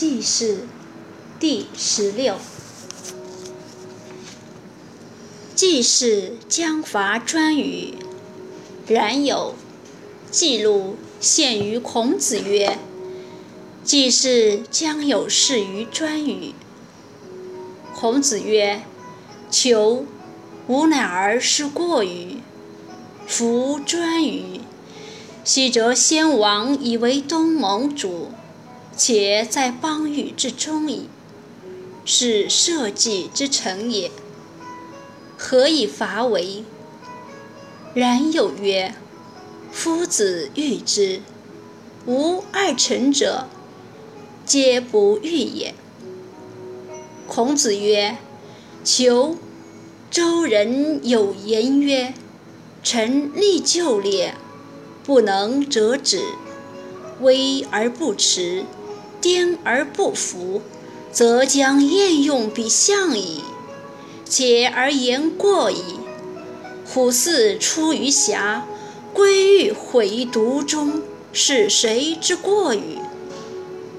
记事》第十六。季氏将伐颛臾，冉有记录献于孔子曰：“季氏将有事于颛臾。”孔子曰：“求，吾乃而是过与？夫颛臾，昔则先王以为东盟主，且在邦域之中矣，是社稷之臣也。”何以伐为？然有曰：“夫子欲之，无二臣者，皆不欲也。”孔子曰：“求。周人有言曰：‘臣立就列，不能折止；威而不持，颠而不服，则将晏用比相矣。’”且而言过矣。虎兕出于峡，归欲毁于毒中，是谁之过与？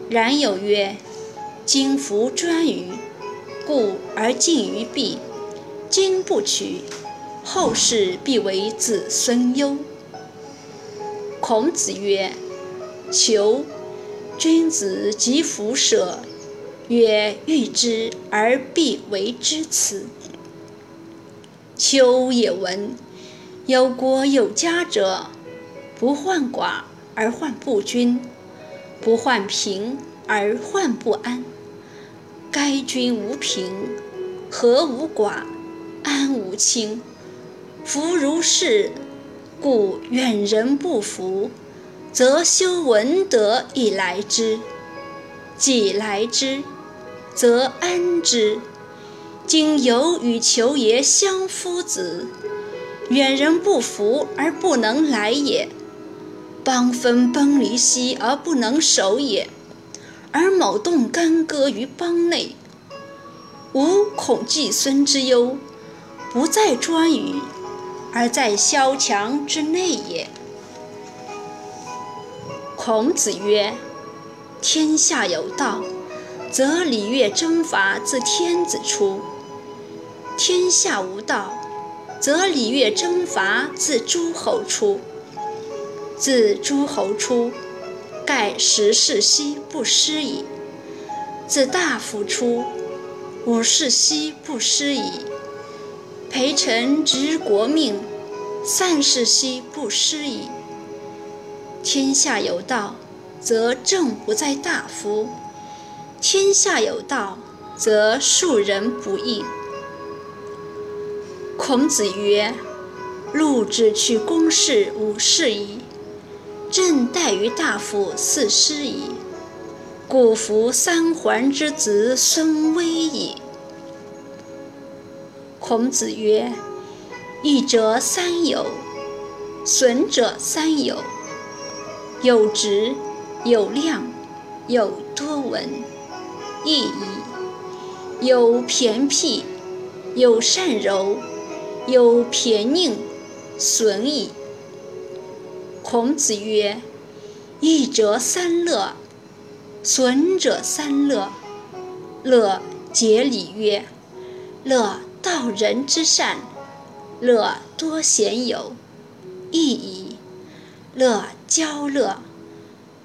冉有曰：今弗专于，故而近于弊。今不取，后世必为子孙忧。孔子曰：求。君子及弗舍。曰：欲之而必为之辞。丘也闻，有国有家者，不患寡而患不均，不患贫而患不安。该君无贫，和无寡，安无倾。夫如是，故远人不服，则修文德以来之。既来之。则安之。今有与求爷相夫子，远人不服而不能来也；邦分崩离析而不能守也。而某动干戈于邦内，吾恐季孙之忧，不在颛臾，而在萧墙之内也。孔子曰：“天下有道。”则礼乐征伐自天子出；天下无道，则礼乐征伐自诸侯出。自诸侯出，盖十世兮不失矣；自大夫出，五世兮不失矣；陪臣执国命，三世兮不失矣。天下有道，则政不在大夫。天下有道，则庶人不易。孔子曰：“禄之去公事五事矣，政待于大夫四师矣，故服三桓之子孙威矣。”孔子曰：“益者三有，损者三有。有直，有量，有多闻。”义矣。有偏僻，有善柔，有偏佞，损矣。孔子曰：“益者三乐，损者三乐。乐竭礼乐，乐道人之善，乐多贤友，义矣。乐交乐，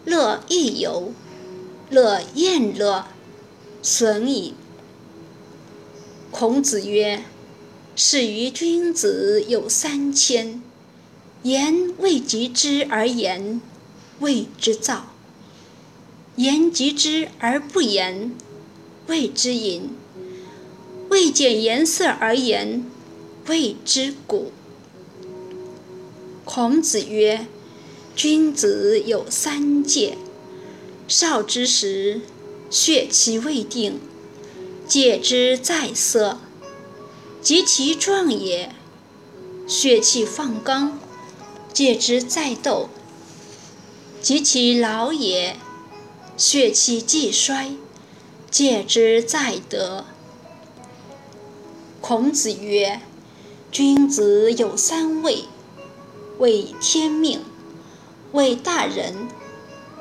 乐亦游，乐宴乐。”损矣。孔子曰：“是于君子有三千，言未及之而言，谓之躁；言及之而不言，谓之隐；未见颜色而言，谓之古。”孔子曰：“君子有三戒，少之时。”血气未定，戒之在色；及其壮也，血气放刚，戒之在斗；及其老也，血气既衰，戒之在德。孔子曰：“君子有三畏：畏天命，畏大人，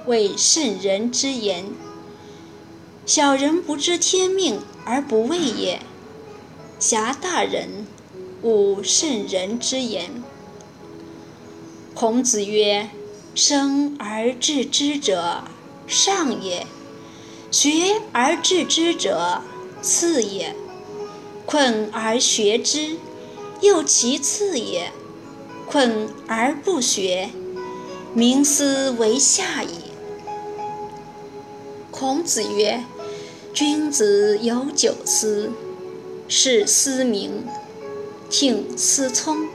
畏圣人之言。”小人不知天命而不畏也。侠大人，吾圣人之言。孔子曰：“生而知之者，上也；学而知之者，次也；困而学之，又其次也。困而不学，名思为下矣。”孔子曰。君子有九思：是思明，听思聪，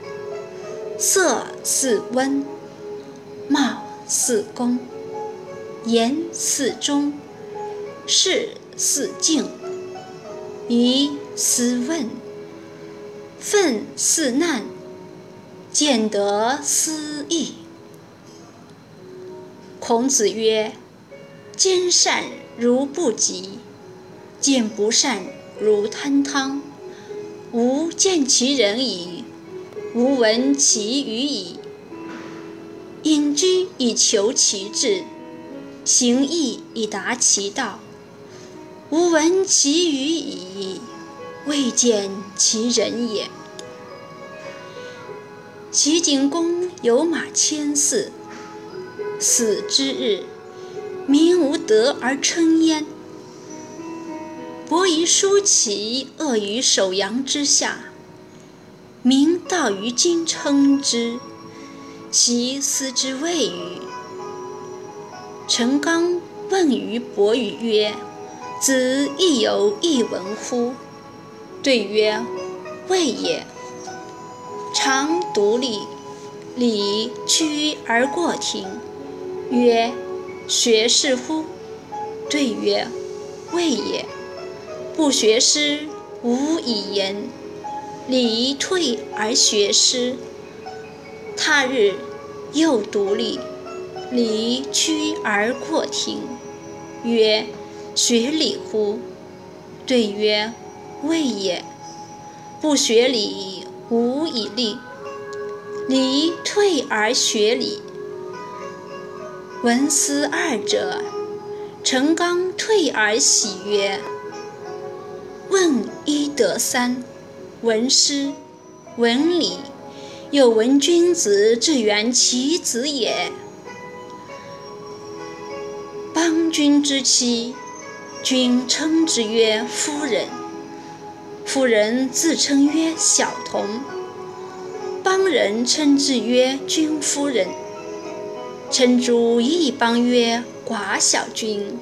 色思温，貌似恭，言似忠，事似敬，疑似问，愤似难，见得思义。孔子曰：“兼善如不及。”见不善如贪汤，吾见其人矣，吾闻其语矣。隐居以求其志，行义以达其道。吾闻其语矣，未见其人也。齐景公有马千驷，死之日，民无德而称焉。伯夷叔齐恶于首阳之下，民道于今称之，其斯之谓与？陈刚问于伯夷曰：“子亦有一文乎？”对曰：“未也。”常独立，礼屈而过庭，曰：“学士乎？”对曰：“未也。”不学诗，无以言。礼退而学诗。他日又独立，礼屈而过庭，曰：“学礼乎？”对曰：“未也。”不学礼，无以立。礼退而学礼。闻斯二者，陈刚退而喜曰。问一得三，闻诗，闻礼，又闻君子之远其子也。邦君之妻，君称之曰夫人；夫人自称曰小童，邦人称之曰君夫人，称诸一邦曰寡小君。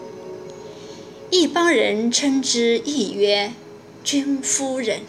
一邦人称之亦曰君夫人。